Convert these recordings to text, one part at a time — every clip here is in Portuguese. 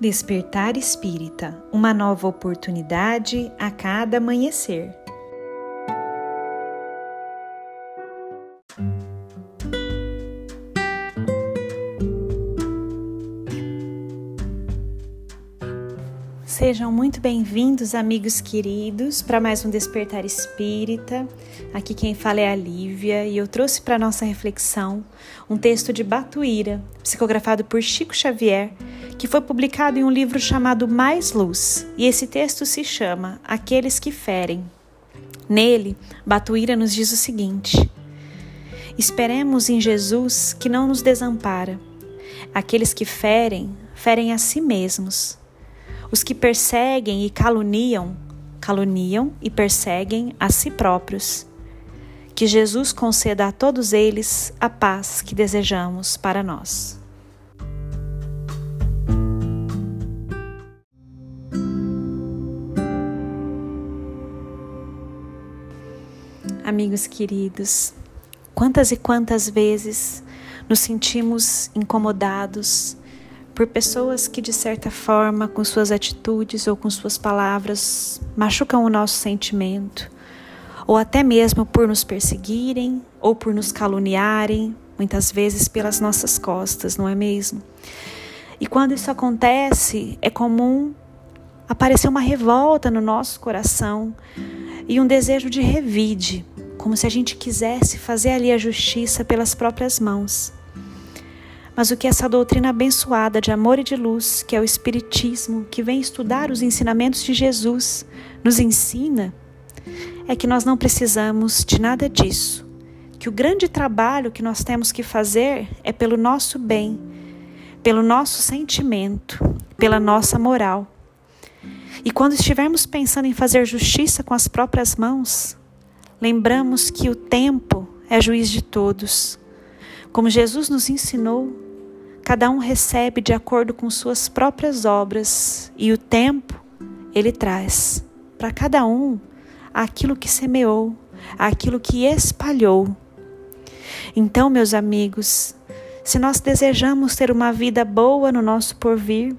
Despertar Espírita Uma nova oportunidade a cada amanhecer. Sejam muito bem-vindos, amigos queridos, para mais um Despertar Espírita. Aqui quem fala é a Lívia e eu trouxe para nossa reflexão um texto de Batuíra, psicografado por Chico Xavier que foi publicado em um livro chamado Mais Luz, e esse texto se chama Aqueles que Ferem. Nele, Batuíra nos diz o seguinte: Esperemos em Jesus que não nos desampara. Aqueles que ferem, ferem a si mesmos. Os que perseguem e caluniam, caluniam e perseguem a si próprios. Que Jesus conceda a todos eles a paz que desejamos para nós. Amigos queridos, quantas e quantas vezes nos sentimos incomodados por pessoas que, de certa forma, com suas atitudes ou com suas palavras, machucam o nosso sentimento, ou até mesmo por nos perseguirem ou por nos caluniarem, muitas vezes pelas nossas costas, não é mesmo? E quando isso acontece, é comum aparecer uma revolta no nosso coração e um desejo de revide, como se a gente quisesse fazer ali a justiça pelas próprias mãos. Mas o que essa doutrina abençoada de amor e de luz, que é o Espiritismo, que vem estudar os ensinamentos de Jesus, nos ensina, é que nós não precisamos de nada disso. Que o grande trabalho que nós temos que fazer é pelo nosso bem, pelo nosso sentimento, pela nossa moral. E quando estivermos pensando em fazer justiça com as próprias mãos, lembramos que o tempo é juiz de todos. Como Jesus nos ensinou, cada um recebe de acordo com suas próprias obras e o tempo ele traz para cada um aquilo que semeou, aquilo que espalhou. Então, meus amigos, se nós desejamos ter uma vida boa no nosso porvir,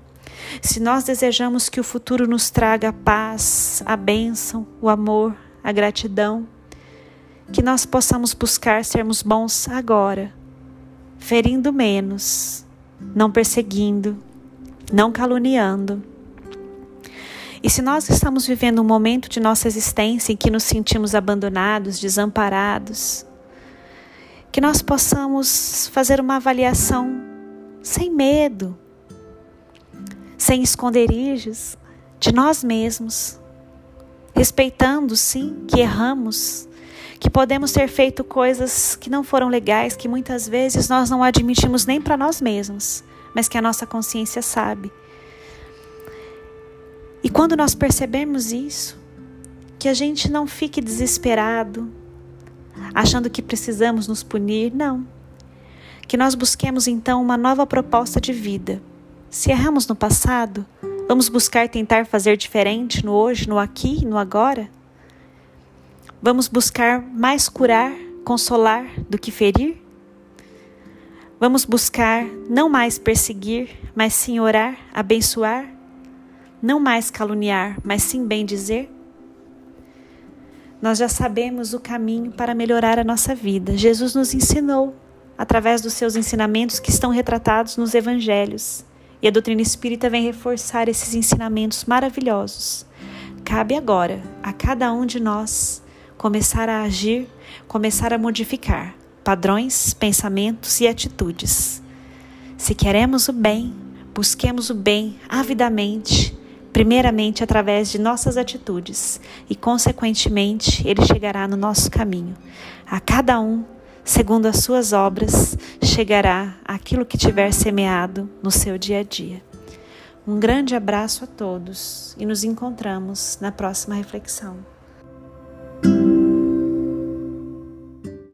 se nós desejamos que o futuro nos traga a paz, a bênção, o amor, a gratidão, que nós possamos buscar sermos bons agora, ferindo menos, não perseguindo, não caluniando. E se nós estamos vivendo um momento de nossa existência em que nos sentimos abandonados, desamparados, que nós possamos fazer uma avaliação sem medo, sem esconderijos, de nós mesmos, respeitando sim que erramos, que podemos ter feito coisas que não foram legais, que muitas vezes nós não admitimos nem para nós mesmos, mas que a nossa consciência sabe. E quando nós percebemos isso, que a gente não fique desesperado, achando que precisamos nos punir, não. Que nós busquemos então uma nova proposta de vida. Se erramos no passado, vamos buscar tentar fazer diferente no hoje, no aqui, no agora? Vamos buscar mais curar, consolar do que ferir? Vamos buscar não mais perseguir, mas sim orar, abençoar? Não mais caluniar, mas sim bem dizer? Nós já sabemos o caminho para melhorar a nossa vida. Jesus nos ensinou através dos seus ensinamentos que estão retratados nos evangelhos. E a doutrina espírita vem reforçar esses ensinamentos maravilhosos. Cabe agora a cada um de nós começar a agir, começar a modificar padrões, pensamentos e atitudes. Se queremos o bem, busquemos o bem avidamente, primeiramente através de nossas atitudes, e consequentemente ele chegará no nosso caminho. A cada um, segundo as suas obras, chegará aquilo que tiver semeado no seu dia a dia. Um grande abraço a todos e nos encontramos na próxima reflexão.